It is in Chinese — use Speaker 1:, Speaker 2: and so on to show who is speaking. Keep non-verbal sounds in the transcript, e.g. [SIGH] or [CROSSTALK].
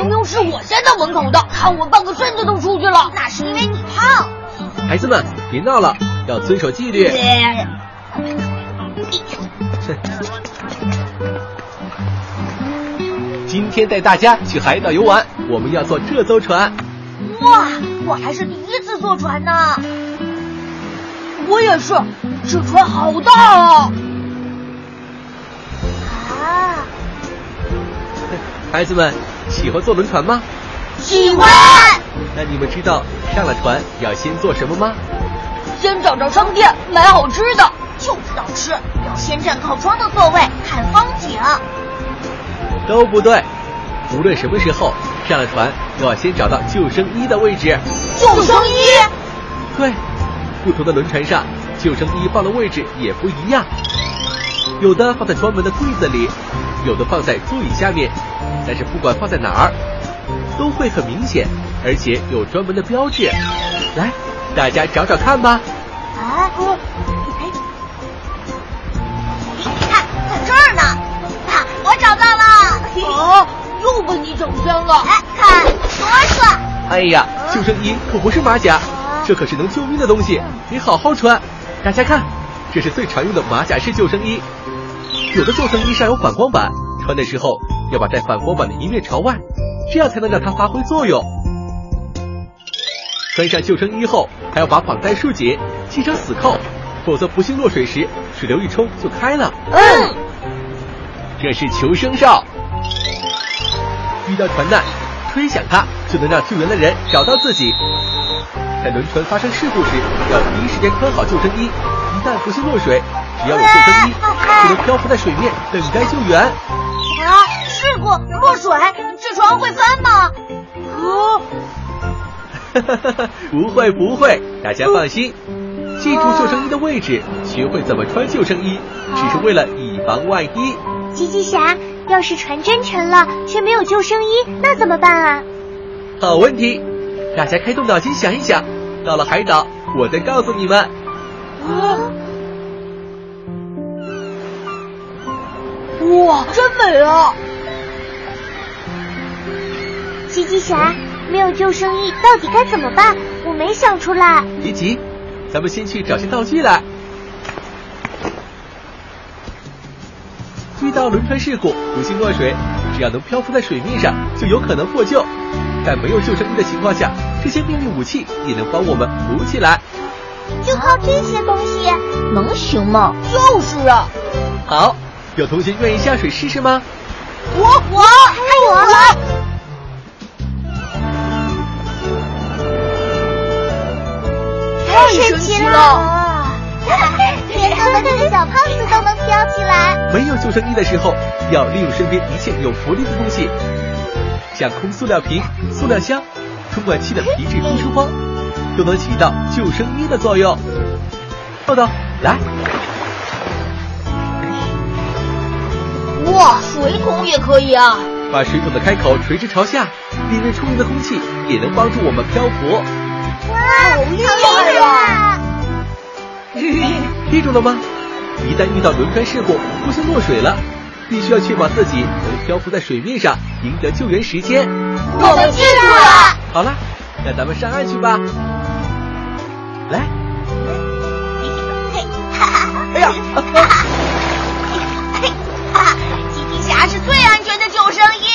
Speaker 1: 明明是我先到门口的，看我半个身子都出去了。
Speaker 2: 那是因为你胖。
Speaker 3: 孩子们，别闹了，要遵守纪律。今天带大家去海岛游玩，我们要坐这艘船。
Speaker 2: 哇，我还是第一次坐船呢。
Speaker 1: 我也是，这船好大啊！
Speaker 2: 啊，[LAUGHS]
Speaker 3: 孩子们喜欢坐轮船吗？
Speaker 2: 喜欢。
Speaker 3: 那你们知道上了船要先做什么吗？
Speaker 1: 先找着商店买好吃的，
Speaker 2: 就知道吃，要先占靠窗的座位看风景。
Speaker 3: 都不对，无论什么时候上了船，都要先找到救生衣的位置。
Speaker 2: 救生衣。
Speaker 3: 对，不同的轮船上救生衣放的位置也不一样，有的放在专门的柜子里，有的放在座椅下面。但是不管放在哪儿，都会很明显，而且有专门的标志。来，大家找找看吧。
Speaker 2: 啊，哎，看，在这儿呢。啊，我找到了。
Speaker 1: 啊，又被你整偏了。
Speaker 2: 哎看，多帅。
Speaker 3: 哎呀，救生衣可不是马甲，这可是能救命的东西，得好好穿。大家看，这是最常用的马甲式救生衣。有的救生衣上有反光板，穿的时候要把带反光板的一面朝外，这样才能让它发挥作用。穿上救生衣后，还要把绑带束紧，系上死扣，否则不幸落水时，水流一冲就开了。
Speaker 1: 嗯，
Speaker 3: 这是求生哨，遇到船难，吹响它就能让救援的人找到自己。在轮船发生事故时，要第一时间穿好救生衣，一旦不幸落水，只要有救生衣，就能漂浮在水面等待救援。
Speaker 2: 啊，事故落水，这船会翻吗？
Speaker 1: 啊，
Speaker 3: 不会不会，大家放心，记住救生衣的位置，学会怎么穿救生衣，只是为了以防万一。
Speaker 4: 吉吉侠，要是船真沉了，却没有救生衣，那怎么办啊？
Speaker 3: 好问题，大家开动脑筋想一想，到了海岛，我再告诉你们。
Speaker 1: 啊！哇，真美啊！
Speaker 4: 吉吉侠，没有救生衣，到底该怎么办？我没想出来。
Speaker 3: 别急，咱们先去找些道具来。遇到轮船事故，不幸落水，只要能漂浮在水面上，就有可能获救。在没有救生衣的情况下，这些秘密武器也能帮我们浮起来。
Speaker 4: 就靠这些东西，
Speaker 1: 能行吗？就是啊。
Speaker 3: 好，有同学愿意下水试试吗？
Speaker 2: 我我还有我。
Speaker 4: 太神奇了！[LAUGHS] 连这么大的小胖子都能飘起来。
Speaker 3: 没有救生衣的时候，要利用身边一切有浮力的东西，像空塑料瓶、塑料箱、充满气的皮质呼出包，都能起到救生衣的作用。豆豆，来，
Speaker 1: 哇，水桶也可以啊！
Speaker 3: 把水桶的开口垂直朝下，里面充盈的空气也能帮助我们漂浮。
Speaker 4: 哇，
Speaker 1: 好厉害呀！[LAUGHS]
Speaker 3: 记住了吗？一旦遇到轮船事故，不幸落水了，必须要确保自己能漂浮在水面上，赢得救援时间。
Speaker 1: 我们记住了。
Speaker 3: 好了，那咱们上岸去吧。来，[LAUGHS] 哎呀，[LAUGHS] [LAUGHS]
Speaker 2: 吉吉侠是最安全的救生衣。